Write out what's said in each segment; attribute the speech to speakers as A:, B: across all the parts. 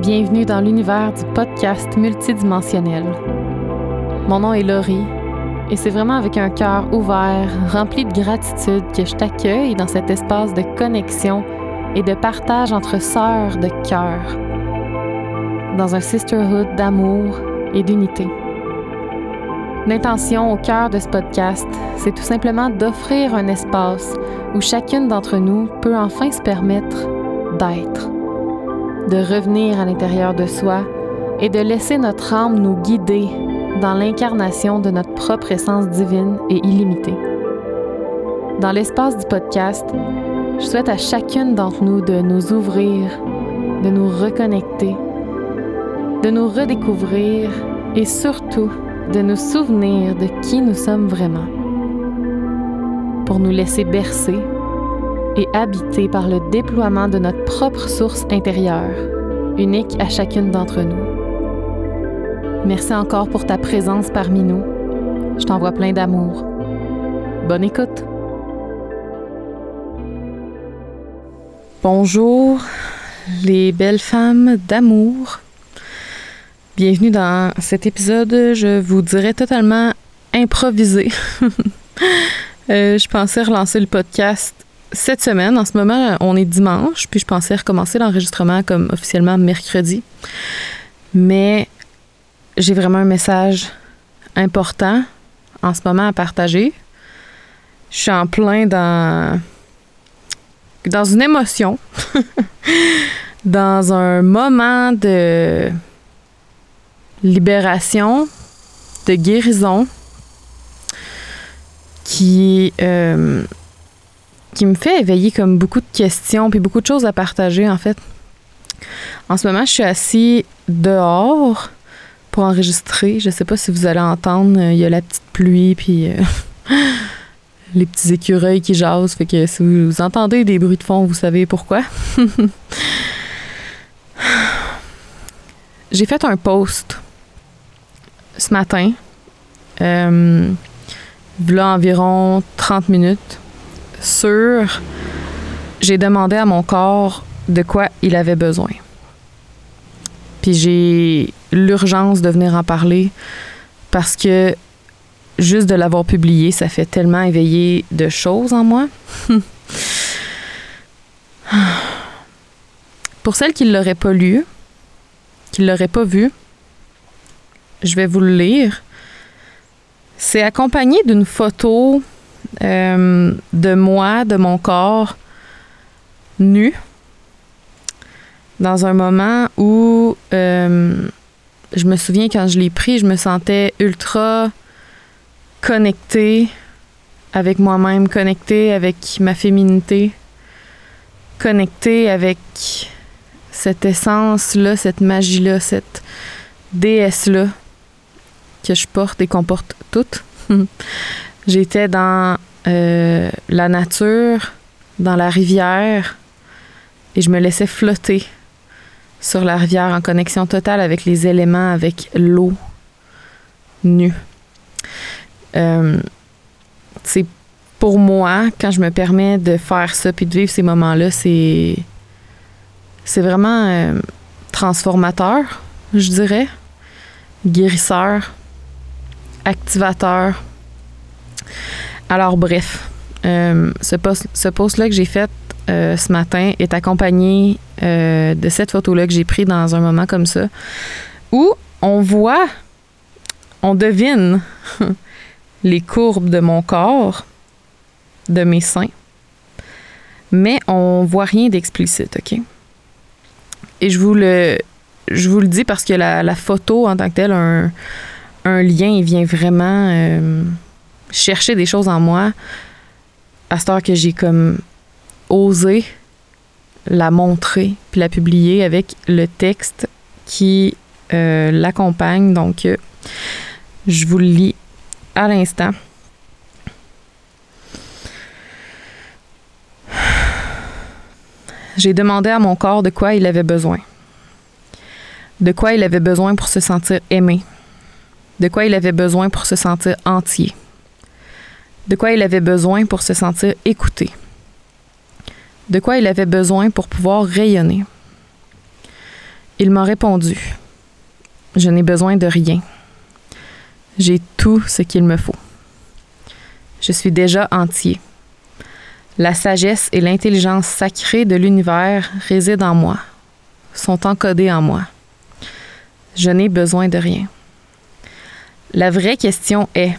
A: Bienvenue dans l'univers du podcast multidimensionnel. Mon nom est Laurie et c'est vraiment avec un cœur ouvert, rempli de gratitude que je t'accueille dans cet espace de connexion et de partage entre sœurs de cœur, dans un sisterhood d'amour et d'unité. L'intention au cœur de ce podcast, c'est tout simplement d'offrir un espace où chacune d'entre nous peut enfin se permettre d'être, de revenir à l'intérieur de soi et de laisser notre âme nous guider dans l'incarnation de notre propre essence divine et illimitée. Dans l'espace du podcast, je souhaite à chacune d'entre nous de nous ouvrir, de nous reconnecter, de nous redécouvrir et surtout de nous souvenir de qui nous sommes vraiment, pour nous laisser bercer et habiter par le déploiement de notre propre source intérieure, unique à chacune d'entre nous. Merci encore pour ta présence parmi nous. Je t'envoie plein d'amour. Bonne écoute. Bonjour, les belles femmes d'amour. Bienvenue dans cet épisode, je vous dirais totalement improvisé. Euh, je pensais relancer le podcast cette semaine. En ce moment, on est dimanche, puis je pensais recommencer l'enregistrement comme officiellement mercredi. Mais j'ai vraiment un message important en ce moment à partager. Je suis en plein dans dans une émotion, dans un moment de libération, de guérison qui, euh, qui me fait éveiller comme beaucoup de questions puis beaucoup de choses à partager en fait. En ce moment, je suis assis dehors pour enregistrer. Je sais pas si vous allez entendre, il y a la petite pluie puis euh, les petits écureuils qui jasent. Fait que si vous entendez des bruits de fond, vous savez pourquoi. J'ai fait un post ce matin, euh, là environ 30 minutes, sur j'ai demandé à mon corps de quoi il avait besoin. Puis j'ai l'urgence de venir en parler parce que juste de l'avoir publié, ça fait tellement éveiller de choses en moi. Pour celles qui ne l'auraient pas lu, qui ne l'auraient pas vu, je vais vous le lire. C'est accompagné d'une photo euh, de moi, de mon corps, nu, dans un moment où euh, je me souviens quand je l'ai pris, je me sentais ultra connectée avec moi-même, connectée avec ma féminité, connectée avec cette essence-là, cette magie-là, cette déesse-là que je porte et qu'on porte toutes. J'étais dans euh, la nature, dans la rivière, et je me laissais flotter sur la rivière en connexion totale avec les éléments, avec l'eau nue. Euh, c'est pour moi, quand je me permets de faire ça puis de vivre ces moments-là, c'est c'est vraiment euh, transformateur, je dirais, guérisseur, activateur. Alors bref, euh, ce post, ce post-là que j'ai fait euh, ce matin est accompagné euh, de cette photo-là que j'ai prise dans un moment comme ça, où on voit, on devine les courbes de mon corps, de mes seins, mais on voit rien d'explicite, OK? Et je vous le, dis parce que la, photo en tant que telle un, lien, il vient vraiment chercher des choses en moi à cette heure que j'ai comme osé la montrer puis la publier avec le texte qui euh, l'accompagne. Donc, euh, je vous le lis à l'instant. J'ai demandé à mon corps de quoi il avait besoin. De quoi il avait besoin pour se sentir aimé. De quoi il avait besoin pour se sentir entier. De quoi il avait besoin pour se sentir écouté de quoi il avait besoin pour pouvoir rayonner. Il m'a répondu Je n'ai besoin de rien. J'ai tout ce qu'il me faut. Je suis déjà entier. La sagesse et l'intelligence sacrée de l'univers résident en moi, sont encodées en moi. Je n'ai besoin de rien. La vraie question est,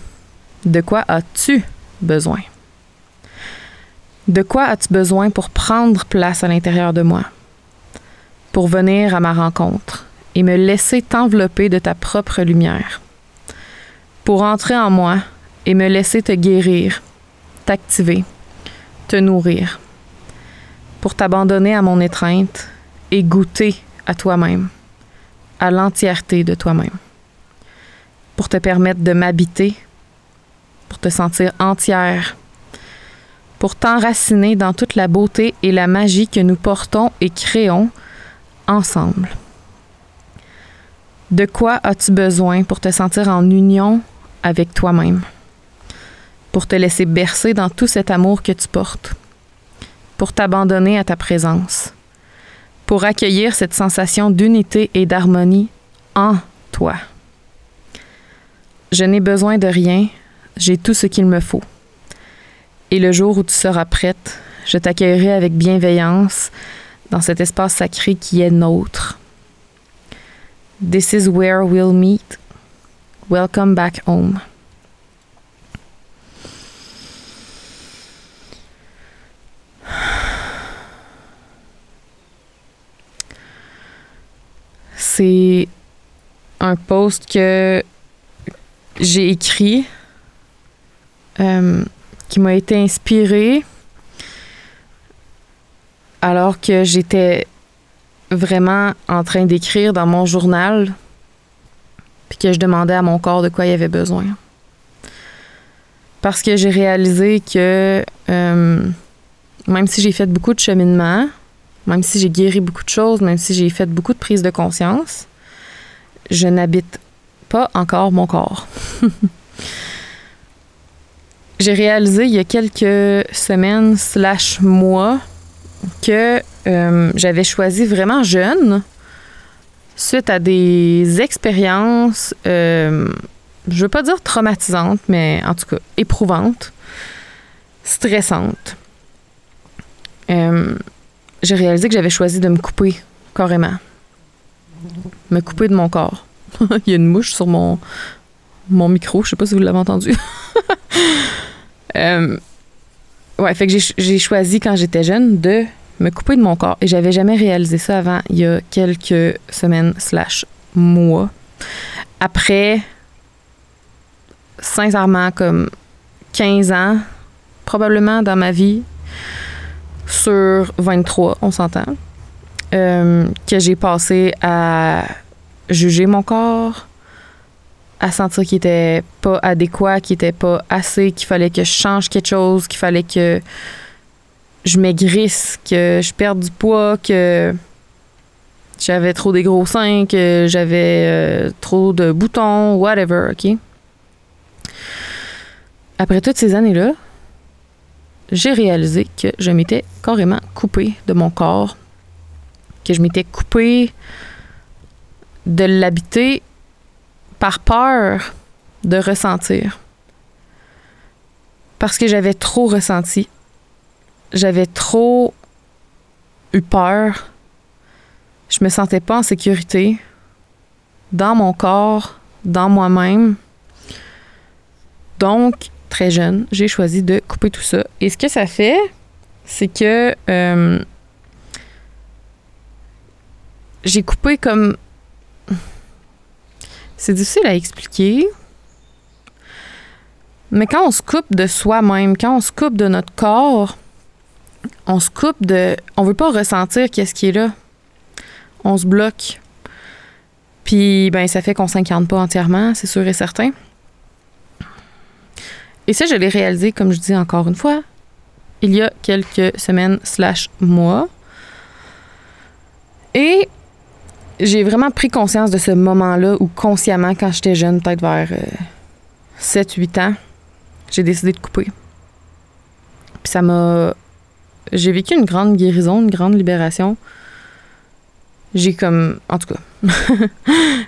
A: de quoi as-tu besoin? De quoi as-tu besoin pour prendre place à l'intérieur de moi? Pour venir à ma rencontre et me laisser t'envelopper de ta propre lumière? Pour entrer en moi et me laisser te guérir, t'activer, te nourrir, pour t'abandonner à mon étreinte et goûter à toi-même, à l'entièreté de toi-même, pour te permettre de m'habiter, te sentir entière, pour t'enraciner dans toute la beauté et la magie que nous portons et créons ensemble. De quoi as-tu besoin pour te sentir en union avec toi-même? pour te laisser bercer dans tout cet amour que tu portes, pour t'abandonner à ta présence, pour accueillir cette sensation d'unité et d'harmonie en toi? Je n'ai besoin de rien, j'ai tout ce qu'il me faut. Et le jour où tu seras prête, je t'accueillerai avec bienveillance dans cet espace sacré qui est nôtre. This is where we'll meet. Welcome back home. c'est un post que j'ai écrit euh, qui m'a été inspiré alors que j'étais vraiment en train d'écrire dans mon journal puis que je demandais à mon corps de quoi il avait besoin. Parce que j'ai réalisé que euh, même si j'ai fait beaucoup de cheminement, même si j'ai guéri beaucoup de choses, même si j'ai fait beaucoup de prises de conscience, je n'habite pas encore mon corps. j'ai réalisé il y a quelques semaines slash mois que euh, j'avais choisi vraiment jeune suite à des expériences, euh, je veux pas dire traumatisantes, mais en tout cas éprouvantes, stressantes. Euh, j'ai réalisé que j'avais choisi de me couper carrément. Me couper de mon corps. Il y a une mouche sur mon, mon micro, je sais pas si vous l'avez entendu. euh, ouais, fait que j'ai choisi quand j'étais jeune de me couper de mon corps et j'avais jamais réalisé ça avant il y a quelques semaines slash mois. Après, sincèrement, comme 15 ans, probablement dans ma vie, sur 23, on s'entend, euh, que j'ai passé à juger mon corps, à sentir qu'il était pas adéquat, qu'il était pas assez, qu'il fallait que je change quelque chose, qu'il fallait que je maigrisse, que je perde du poids, que j'avais trop des gros seins, que j'avais euh, trop de boutons, whatever, OK? Après toutes ces années-là, j'ai réalisé que je m'étais carrément coupée de mon corps, que je m'étais coupée de l'habiter par peur de ressentir. Parce que j'avais trop ressenti. J'avais trop eu peur. Je me sentais pas en sécurité dans mon corps, dans moi-même. Donc, très jeune, j'ai choisi de couper tout ça. Et ce que ça fait, c'est que euh, j'ai coupé comme... C'est difficile à expliquer. Mais quand on se coupe de soi-même, quand on se coupe de notre corps, on se coupe de... On veut pas ressentir qu'est-ce qui est là. On se bloque. Puis, ben, ça fait qu'on s'incarne pas entièrement, c'est sûr et certain. Et ça, je l'ai réalisé, comme je dis encore une fois, il y a quelques semaines slash mois. Et j'ai vraiment pris conscience de ce moment-là où consciemment, quand j'étais jeune, peut-être vers 7-8 euh, ans, j'ai décidé de couper. Puis ça m'a... J'ai vécu une grande guérison, une grande libération. j'ai comme. En tout cas,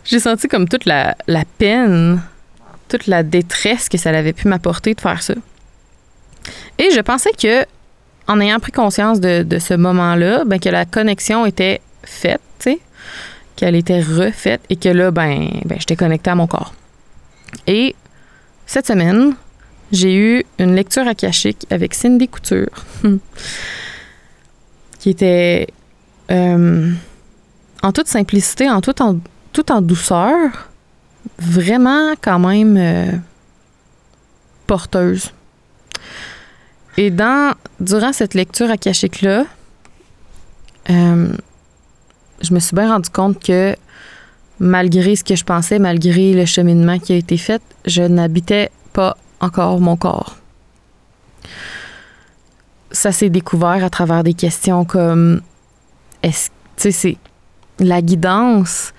A: j'ai senti comme toute la, la, peine, toute la détresse que ça avait pu m'apporter de faire ça. Et je pensais que, en ayant pris conscience de, de ce moment-là, ben, que la connexion était faite, tu sais, qu'elle était refaite et que là, ben, ben j'étais connectée à mon corps. Et cette semaine, j'ai eu une lecture akashique avec Cindy Couture, qui était euh, en toute simplicité, en tout en, tout en douceur, vraiment quand même euh, porteuse. Et dans, durant cette lecture akashique-là, euh, je me suis bien rendu compte que malgré ce que je pensais, malgré le cheminement qui a été fait, je n'habitais pas encore mon corps. Ça s'est découvert à travers des questions comme est-ce tu sais la guidance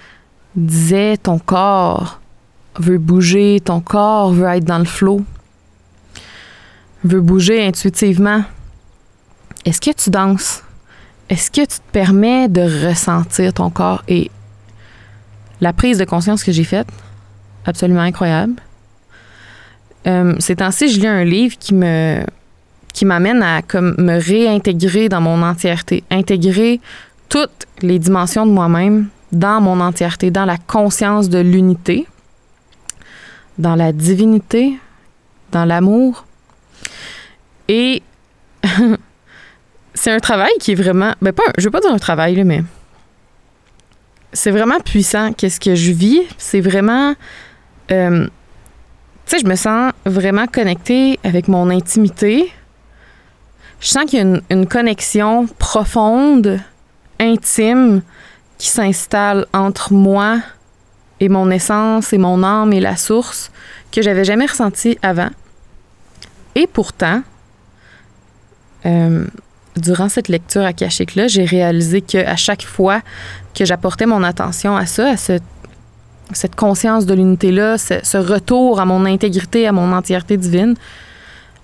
A: disait ton corps veut bouger, ton corps veut être dans le flot, veut bouger intuitivement. Est-ce que tu danses? Est-ce que tu te permets de ressentir ton corps et la prise de conscience que j'ai faite, absolument incroyable. Euh, ces temps-ci, je lis un livre qui me qui m'amène à comme me réintégrer dans mon entièreté, intégrer toutes les dimensions de moi-même dans mon entièreté, dans la conscience de l'unité, dans la divinité, dans l'amour. Et c'est un travail qui est vraiment. Ben pas, je veux pas dire un travail, là, mais. C'est vraiment puissant, qu'est-ce que je vis. C'est vraiment. Euh, tu sais, je me sens vraiment connectée avec mon intimité. Je sens qu'il y a une, connexion profonde, intime, qui s'installe entre moi et mon essence et mon âme et la source que j'avais jamais ressenti avant. Et pourtant, euh, durant cette lecture akashique-là, j'ai réalisé qu'à chaque fois que j'apportais mon attention à ça, à cette conscience de l'unité-là, ce, retour à mon intégrité, à mon entièreté divine,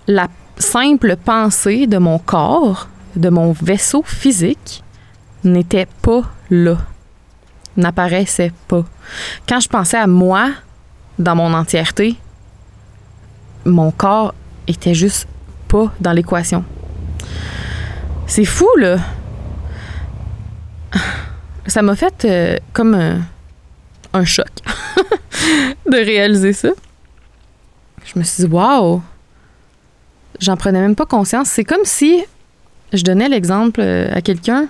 A: la simple pensée de mon corps, de mon vaisseau physique, n'était pas là, n'apparaissait pas. Quand je pensais à moi dans mon entièreté, mon corps était juste pas dans l'équation. C'est fou, là. Ça m'a fait euh, comme un, choc de réaliser ça. Je me suis dit, waouh! J'en prenais même pas conscience. C'est comme si, je donnais l'exemple euh, à quelqu'un,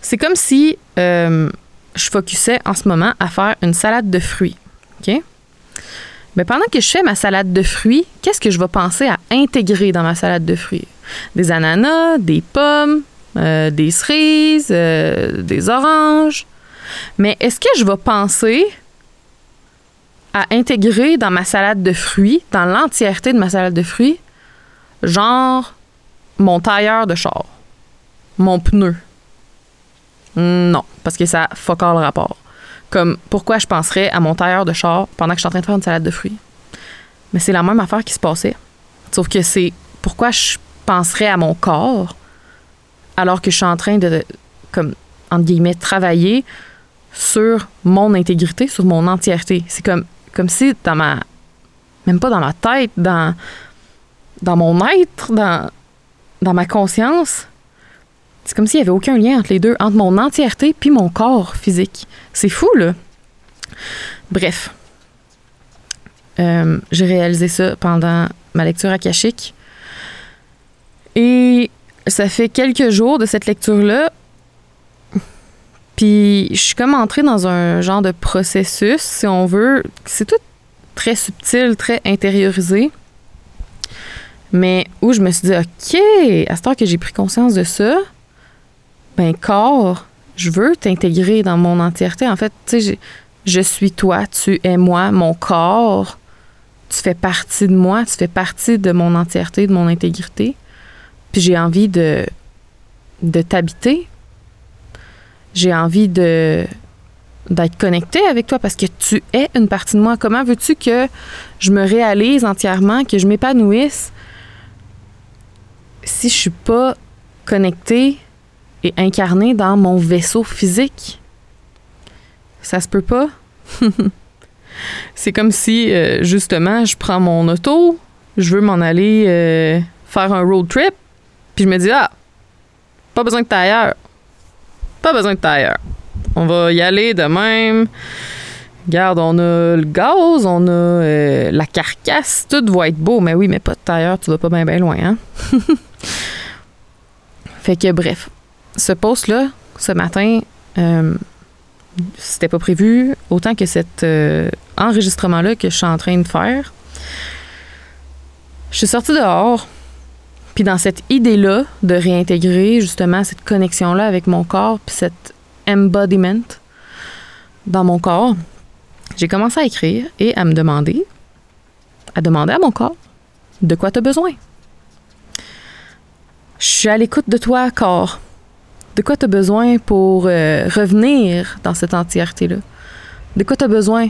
A: c'est comme si euh, je focusais en ce moment à faire une salade de fruits. OK? Mais pendant que je fais ma salade de fruits, qu'est-ce que je vais penser à intégrer dans ma salade de fruits? Des ananas, des pommes, euh, des cerises, euh, des oranges. Mais est-ce que je vais penser à intégrer dans ma salade de fruits, dans l'entièreté de ma salade de fruits, genre mon tailleur de char, mon pneu? Non, parce que ça fuck le rapport. Comme pourquoi je penserais à mon tailleur de char pendant que je suis en train de faire une salade de fruits? Mais c'est la même affaire qui se passait. Sauf que c'est pourquoi je penserais à mon corps alors que je suis en train de, comme, entre guillemets, travailler sur mon intégrité, sur mon entièreté. C'est comme, si dans ma. Même pas dans ma tête, dans, mon être, dans ma conscience, c'est comme s'il n'y avait aucun lien entre les deux, entre mon entièreté puis mon corps physique. C'est fou, là. Bref. Euh, j'ai réalisé ça pendant ma lecture akashique. Et ça fait quelques jours de cette lecture-là. Puis je suis comme entrée dans un genre de processus, si on veut. C'est tout très subtil, très intériorisé. Mais où je me suis dit, OK, à ce temps que j'ai pris conscience de ça, ben corps, je veux t'intégrer dans mon entièreté. En fait, tu sais, je suis toi, tu es moi, mon corps. Tu fais partie de moi, tu fais partie de mon entièreté, de mon intégrité. Puis j'ai envie de, de t'habiter. J'ai envie de d'être connecté avec toi parce que tu es une partie de moi. Comment veux-tu que je me réalise entièrement, que je m'épanouisse si je suis pas connectée et incarné dans mon vaisseau physique. Ça se peut pas? c'est comme si, euh, justement, je prends mon auto, je veux m'en aller euh, faire un road trip, puis je me dis, ah, pas besoin de tailleur. Pas besoin de tailleur. On va y aller de même. Regarde, on a le gaz, on a euh, la carcasse, tout va être beau. Mais oui, mais pas de tailleur, tu vas pas bien loin, hein? fait que bref, ce post-là, ce matin, euh, c'était pas prévu, autant que cet euh, enregistrement-là que je suis en train de faire. Je suis sortie dehors, puis dans cette idée-là de réintégrer justement cette connexion-là avec mon corps, puis cet embodiment dans mon corps, j'ai commencé à écrire et à me demander, à demander à mon corps, de quoi tu as besoin? Je suis à l'écoute de toi, corps. De quoi tu as besoin pour euh, revenir dans cette entièreté-là? De quoi tu besoin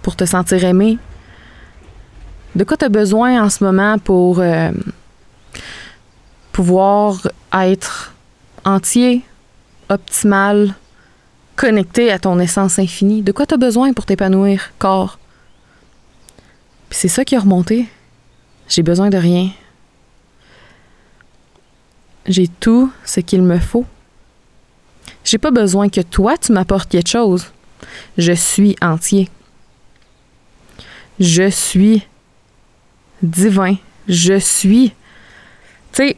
A: pour te sentir aimé? De quoi tu as besoin en ce moment pour euh, pouvoir être entier, optimal, connecté à ton essence infinie? De quoi tu as besoin pour t'épanouir, corps? C'est ça qui a remonté. J'ai besoin de rien. J'ai tout ce qu'il me faut. J'ai pas besoin que toi tu m'apportes quelque chose. Je suis entier. Je suis divin. Je suis. Tu sais,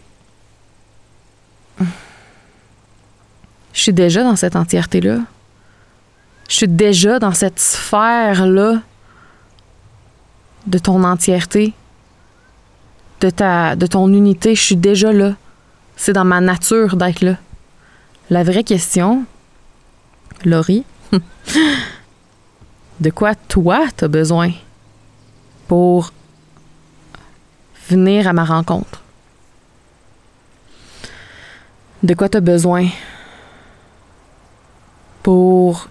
A: je suis déjà dans cette entièreté-là. Je suis déjà dans cette sphère-là de ton entièreté, de, de ton unité. Je suis déjà là. C'est dans ma nature d'être là. La vraie question, Laurie, de quoi toi t'as besoin pour venir à ma rencontre? De quoi t'as besoin pour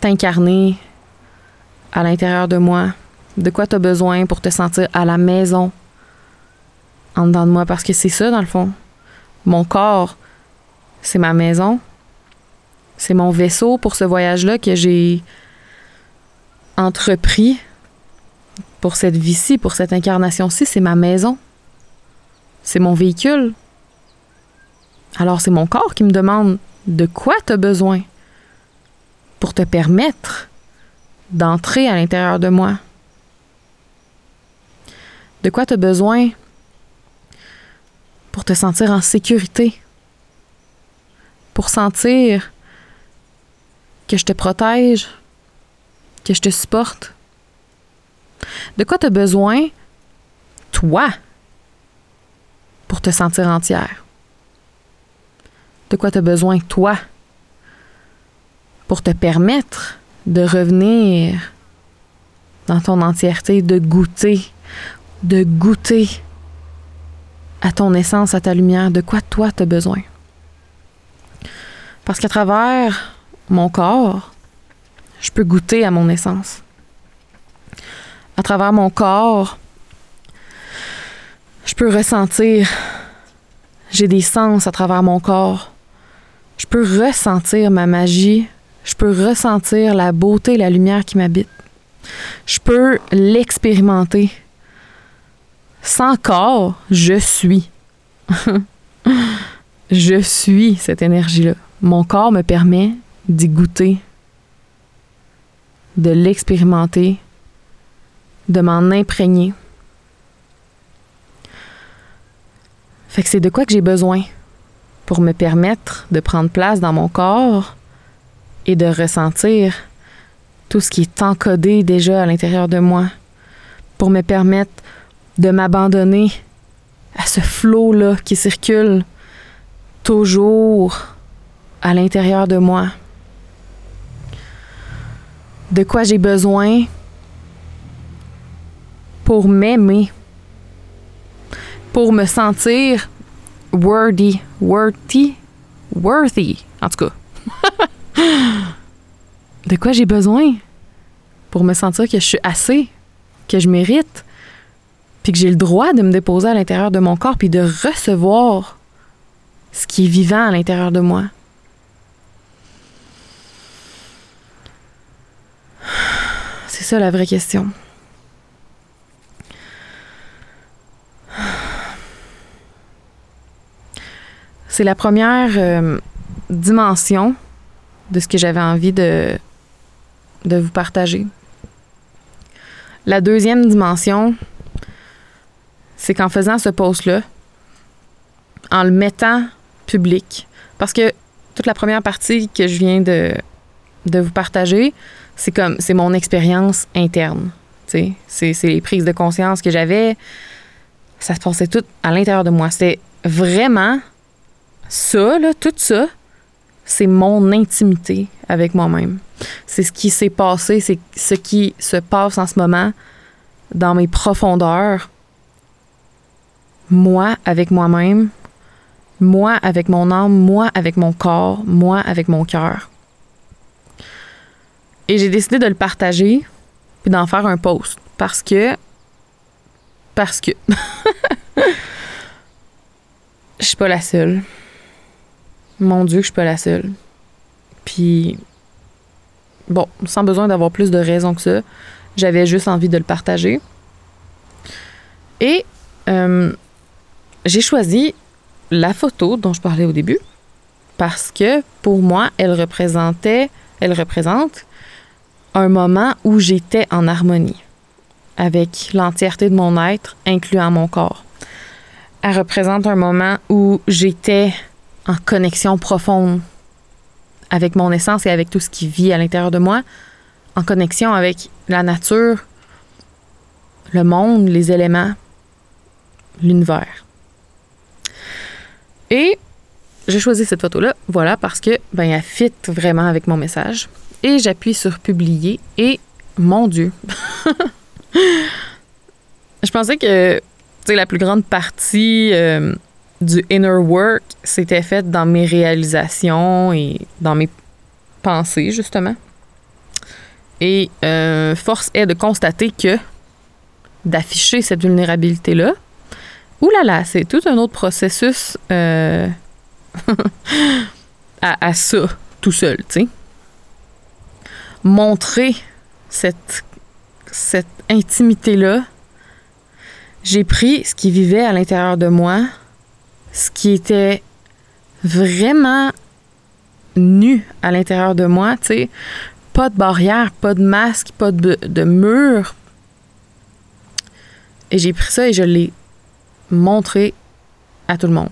A: t'incarner à l'intérieur de moi, de quoi tu as besoin pour te sentir à la maison en dedans de moi, parce que c'est ça dans le fond. Mon corps, c'est ma maison, c'est mon vaisseau pour ce voyage-là que j'ai entrepris pour cette vie-ci, pour cette incarnation-ci, c'est ma maison. C'est mon véhicule. Alors c'est mon corps qui me demande de quoi tu as besoin pour te permettre d'entrer à l'intérieur de moi. De quoi tu as besoin pour te sentir en sécurité, pour sentir que je te protège, que je te supporte. De quoi tu besoin, toi, pour te sentir entière? De quoi tu besoin, toi, pour te permettre de revenir dans ton entièreté, de goûter, de goûter à ton essence, à ta lumière, de quoi toi tu besoin. Parce qu'à travers mon corps, je peux goûter à mon essence. À travers mon corps, je peux ressentir. J'ai des sens à travers mon corps. Je peux ressentir ma magie je peux ressentir la beauté, la lumière qui m'habite. Je peux l'expérimenter. Sans corps, je suis. je suis cette énergie-là. Mon corps me permet d'y goûter, de l'expérimenter, de m'en imprégner. Fait que c'est de quoi que j'ai besoin pour me permettre de prendre place dans mon corps et de ressentir tout ce qui est encodé déjà à l'intérieur de moi pour me permettre de m'abandonner à ce flot-là qui circule toujours à l'intérieur de moi. De quoi j'ai besoin pour m'aimer, pour me sentir worthy, worthy, worthy, en tout cas. de quoi j'ai besoin pour me sentir que je suis assez, que je mérite, puis que j'ai le droit de me déposer à l'intérieur de mon corps, puis de recevoir ce qui est vivant à l'intérieur de moi. C'est ça la vraie question. C'est la première euh, dimension de ce que j'avais envie de, de vous partager. La deuxième dimension, c'est qu'en faisant ce post-là, en le mettant public, parce que toute la première partie que je viens de, de vous partager, c'est comme c'est mon expérience interne. C'est, les prises de conscience que j'avais. Ça se passait tout à l'intérieur de moi. C'était vraiment ça, là, tout ça, c'est mon intimité avec moi-même. C'est ce qui s'est passé, c'est ce qui se passe en ce moment dans mes profondeurs. Moi avec moi-même, moi avec mon âme, moi avec mon corps, moi avec mon cœur. Et j'ai décidé de le partager puis d'en faire un post parce que parce que je suis pas la seule. Mon Dieu, je suis pas la seule. Puis, bon, sans besoin d'avoir plus de raisons que ça, j'avais juste envie de le partager. Et euh, j'ai choisi la photo dont je parlais au début parce que pour moi, elle représentait, elle représente un moment où j'étais en harmonie avec l'entièreté de mon être, incluant mon corps. Elle représente un moment où j'étais en connexion profonde avec mon essence et avec tout ce qui vit à l'intérieur de moi, en connexion avec la nature, le monde, les éléments, l'univers. Et j'ai choisi cette photo-là, voilà, parce que ben elle fit vraiment avec mon message. Et j'appuie sur publier et mon Dieu. Je pensais que la plus grande partie euh, du inner work s'était fait dans mes réalisations et dans mes pensées, justement. Et euh, force est de constater que d'afficher cette vulnérabilité-là, oulala, là là, c'est tout un autre processus euh, à, à, ça, tout seul, tu sais. Montrer cette, cette intimité-là, j'ai pris ce qui vivait à l'intérieur de moi, ce qui était vraiment nu à l'intérieur de moi, tu sais, pas de barrière, pas de masque, pas de, de mur. Et j'ai pris ça et je l'ai montré à tout le monde.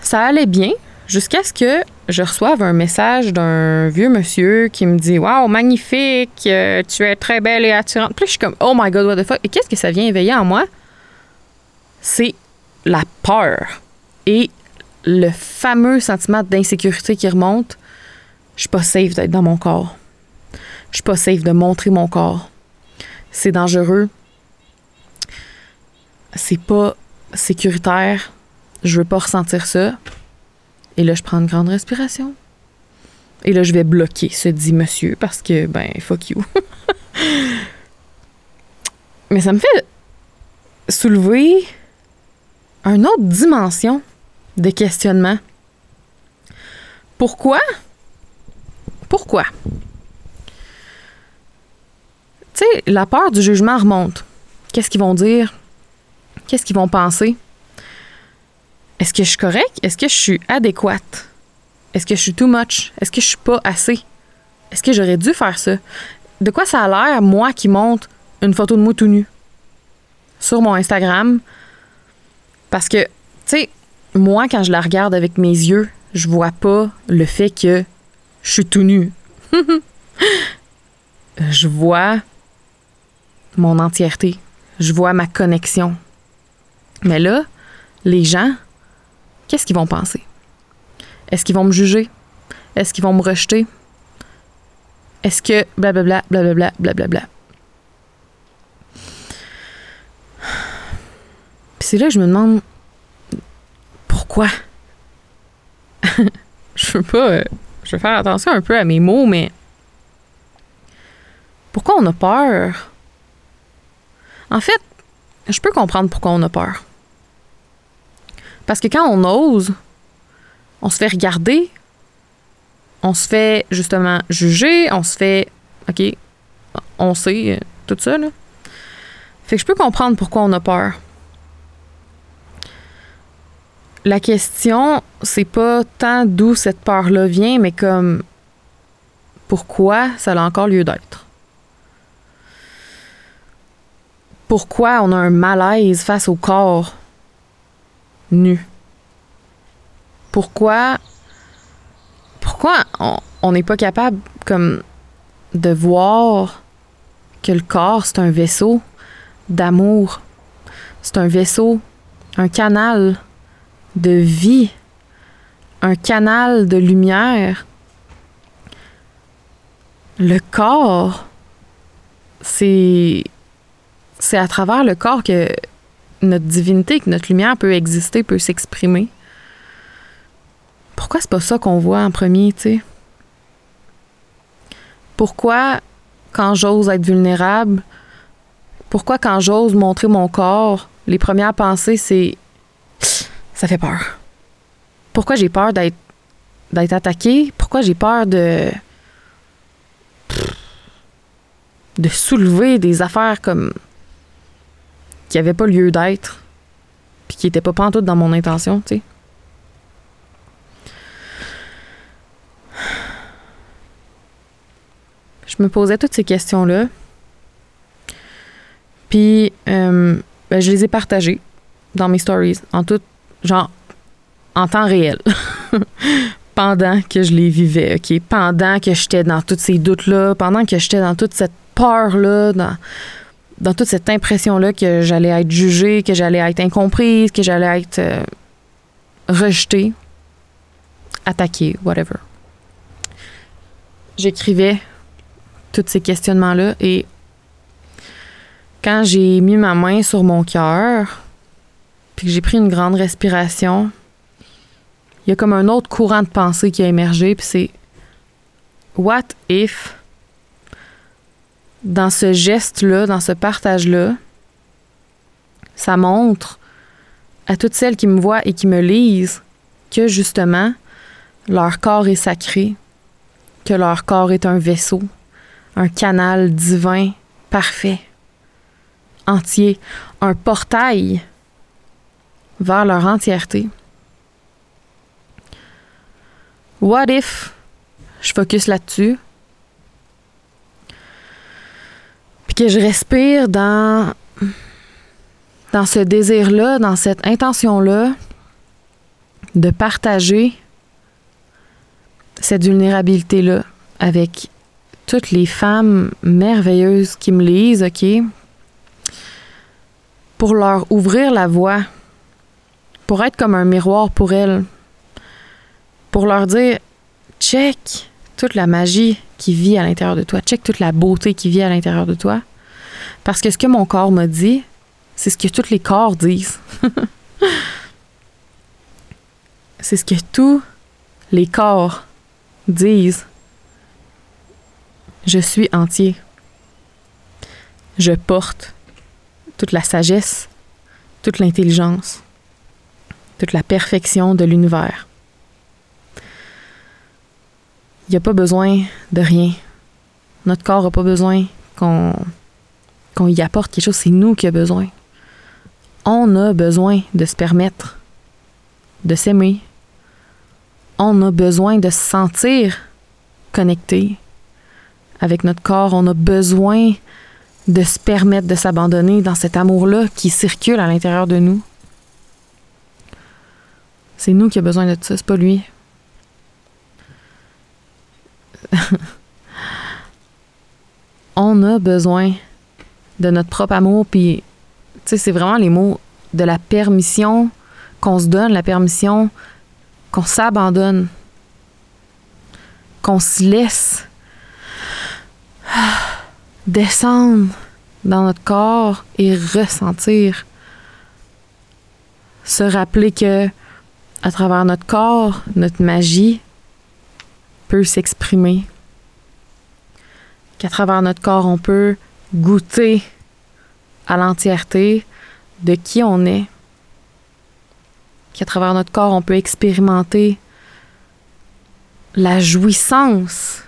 A: Ça allait bien jusqu'à ce que je reçoive un message d'un vieux monsieur qui me dit Waouh, magnifique, euh, tu es très belle et attirante. Puis je suis comme Oh my god, what the fuck. Et qu'est-ce que ça vient éveiller en moi? c'est la peur et le fameux sentiment d'insécurité qui remonte. Je suis pas safe d'être dans mon corps. Je suis pas safe de montrer mon corps. C'est dangereux. C'est pas sécuritaire. Je veux pas ressentir ça. Et là, je prends une grande respiration. Et là, je vais bloquer, se dit monsieur, parce que, ben, fuck you. Mais ça me fait soulever une autre dimension de questionnement. Pourquoi? Pourquoi? Tu sais, la peur du jugement remonte. Qu'est-ce qu'ils vont dire? Qu'est-ce qu'ils vont penser? Est-ce que je suis correcte? Est-ce que je suis adéquate? Est-ce que je suis too much? Est-ce que je suis pas assez? Est-ce que j'aurais dû faire ça? De quoi ça a l'air, moi qui monte une photo de moi tout nu? Sur mon Instagram parce que, tu sais, moi, quand je la regarde avec mes yeux, je vois pas le fait que je suis tout nu. je vois mon entièreté. Je vois ma connexion. Mais là, les gens, qu'est-ce qu'ils vont penser? Est-ce qu'ils vont me juger? Est-ce qu'ils vont me rejeter? Est-ce que blablabla, blablabla, blablabla. c'est là que je me demande pourquoi? je veux pas. Euh, je veux faire attention un peu à mes mots, mais pourquoi on a peur? En fait, je peux comprendre pourquoi on a peur. Parce que quand on ose, on se fait regarder, on se fait justement juger, on se fait, OK, on sait euh, tout ça, là. Fait que je peux comprendre pourquoi on a peur. La question, c'est pas tant d'où cette peur-là vient, mais comme pourquoi ça a encore lieu d'être? Pourquoi on a un malaise face au corps? Nu. Pourquoi pourquoi on n'est pas capable comme de voir que le corps c'est un vaisseau d'amour. C'est un vaisseau, un canal de vie, un canal de lumière. Le corps, c'est à travers le corps que notre divinité, que notre lumière peut exister, peut s'exprimer. Pourquoi c'est pas ça qu'on voit en premier, tu sais? Pourquoi, quand j'ose être vulnérable, pourquoi quand j'ose montrer mon corps, les premières pensées, c'est ça fait peur. Pourquoi j'ai peur d'être d'être attaqué? Pourquoi j'ai peur de de soulever des affaires comme qui n'avaient pas lieu d'être puis qui n'étaient pas pantoute dans mon intention, tu sais? Je me posais toutes ces questions-là. Puis, euh, ben, je les ai partagés dans mes stories, en tout, genre, en temps réel. pendant que je les vivais, OK? Pendant que j'étais dans tous ces doutes-là, pendant que j'étais dans toute cette peur-là, dans, dans toute cette impression-là que j'allais être jugée, que j'allais être incomprise, que j'allais être euh, rejetée, attaquée, whatever. J'écrivais tous ces questionnements-là et quand j'ai mis ma main sur mon cœur, puis que j'ai pris une grande respiration, il y a comme un autre courant de pensée qui a émergé, puis c'est What if, dans ce geste-là, dans ce partage-là, ça montre à toutes celles qui me voient et qui me lisent que justement, leur corps est sacré, que leur corps est un vaisseau, un canal divin parfait entier, un portail vers leur entièreté. What if je focus là-dessus? Que je respire dans, dans ce désir-là, dans cette intention-là de partager cette vulnérabilité-là avec toutes les femmes merveilleuses qui me lisent, OK? pour leur ouvrir la voie, pour être comme un miroir pour elles, pour leur dire check toute la magie qui vit à l'intérieur de toi, check toute la beauté qui vit à l'intérieur de toi. Parce que ce que mon corps m'a dit, c'est ce que tous les corps disent. c'est ce que tous les corps disent. Je suis entier. Je porte toute la sagesse, toute l'intelligence, toute la perfection de l'univers. Il n'y a pas besoin de rien. Notre corps n'a pas besoin qu'on y apporte quelque chose, c'est nous qui avons besoin. On a besoin de se permettre de s'aimer. On a besoin de se sentir connecté avec notre corps. On a besoin de se permettre de s'abandonner dans cet amour-là qui circule à l'intérieur de nous. C'est nous qui avons besoin de ça, c'est pas lui. On a besoin de notre propre amour, puis, tu sais, c'est vraiment les mots de la permission qu'on se donne, la permission qu'on s'abandonne, qu'on se laisse descendre dans notre corps et ressentir. Se rappeler que à travers notre corps, notre magie peut s'exprimer. Qu'à travers notre corps, on peut goûter à l'entièreté de qui on est. qu'à travers notre corps, on peut expérimenter la jouissance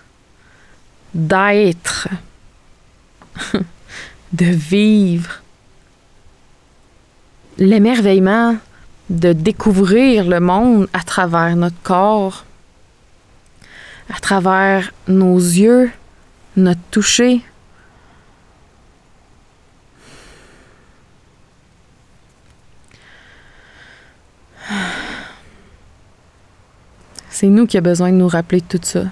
A: d'être, de vivre, l'émerveillement de découvrir le monde à travers notre corps, à travers nos yeux, notre toucher. C'est nous qui avons besoin de nous rappeler tout ça.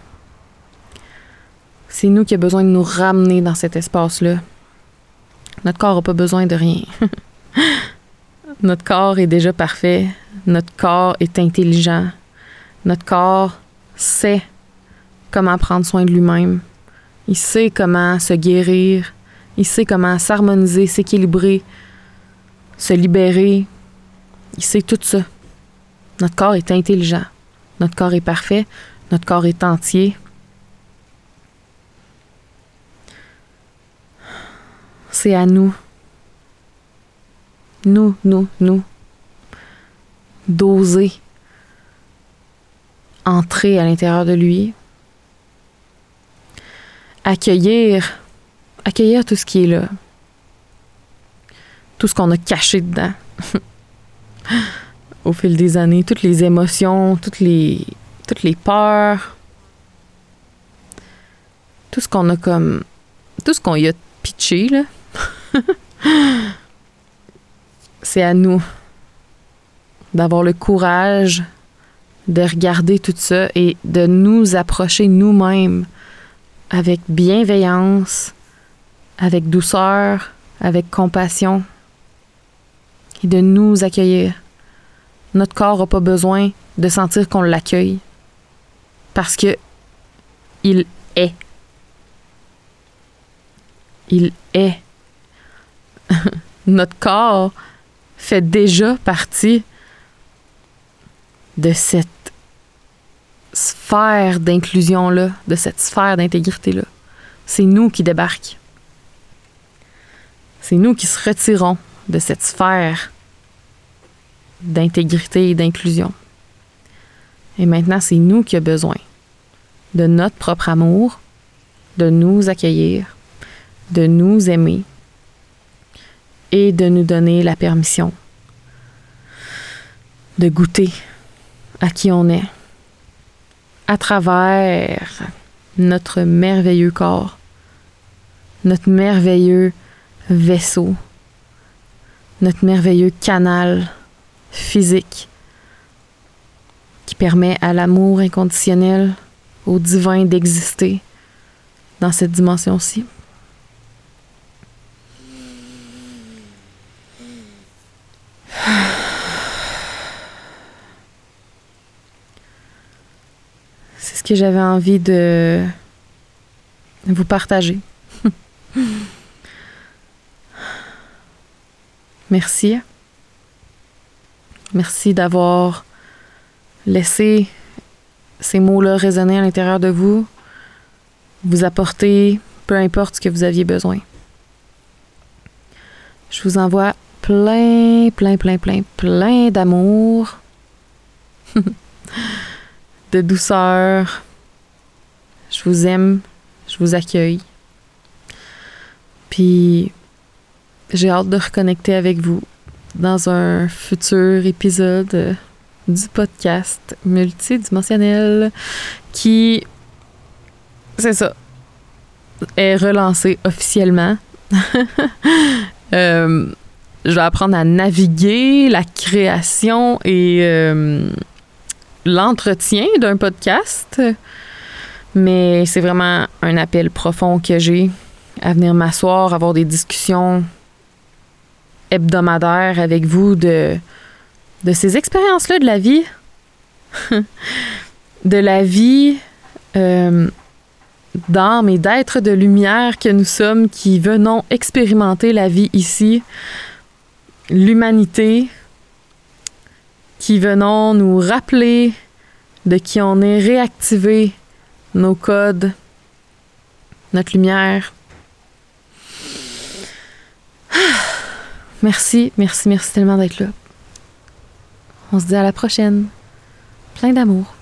A: C'est nous qui avons besoin de nous ramener dans cet espace-là. Notre corps n'a pas besoin de rien. Notre corps est déjà parfait. Notre corps est intelligent. Notre corps sait comment prendre soin de lui-même. Il sait comment se guérir. Il sait comment s'harmoniser, s'équilibrer, se libérer. Il sait tout ça. Notre corps est intelligent. Notre corps est parfait. Notre corps est entier. C'est à nous nous, nous, nous, d'oser entrer à l'intérieur de lui, accueillir, accueillir tout ce qui est là, tout ce qu'on a caché dedans. Au fil des années, toutes les émotions, toutes les, toutes les peurs, tout ce qu'on a comme, tout ce qu'on y a pitché là. c'est à nous d'avoir le courage de regarder tout ça et de nous approcher nous-mêmes avec bienveillance, avec douceur, avec compassion et de nous accueillir. Notre corps n'a pas besoin de sentir qu'on l'accueille parce que il est. Il est. Notre corps fait déjà partie de cette sphère d'inclusion-là, de cette sphère d'intégrité-là. C'est nous qui débarquons. C'est nous qui se retirons de cette sphère d'intégrité et d'inclusion. Et maintenant, c'est nous qui avons besoin de notre propre amour, de nous accueillir, de nous aimer, et de nous donner la permission de goûter à qui on est à travers notre merveilleux corps, notre merveilleux vaisseau, notre merveilleux canal physique qui permet à l'amour inconditionnel, au divin d'exister dans cette dimension-ci. Que j'avais envie de vous partager. Merci. Merci d'avoir laissé ces mots-là résonner à l'intérieur de vous, vous apporter peu importe ce que vous aviez besoin. Je vous envoie plein, plein, plein, plein, plein d'amour. douceur. Je vous aime, je vous accueille. Puis j'ai hâte de reconnecter avec vous dans un futur épisode du podcast multidimensionnel qui, c'est ça, est relancé officiellement. Euh, je vais apprendre à naviguer la création et euh, l'entretien d'un podcast, mais c'est vraiment un appel profond que j'ai à venir m'asseoir, avoir des discussions hebdomadaires avec vous de, de ces expériences-là de la vie, de la vie euh, d'âme et d'être de lumière que nous sommes qui venons expérimenter la vie ici, l'humanité, qui venons nous rappeler de qui on est, réactiver nos codes, notre lumière. Merci, merci, merci tellement d'être là. On se dit à la prochaine. Plein d'amour.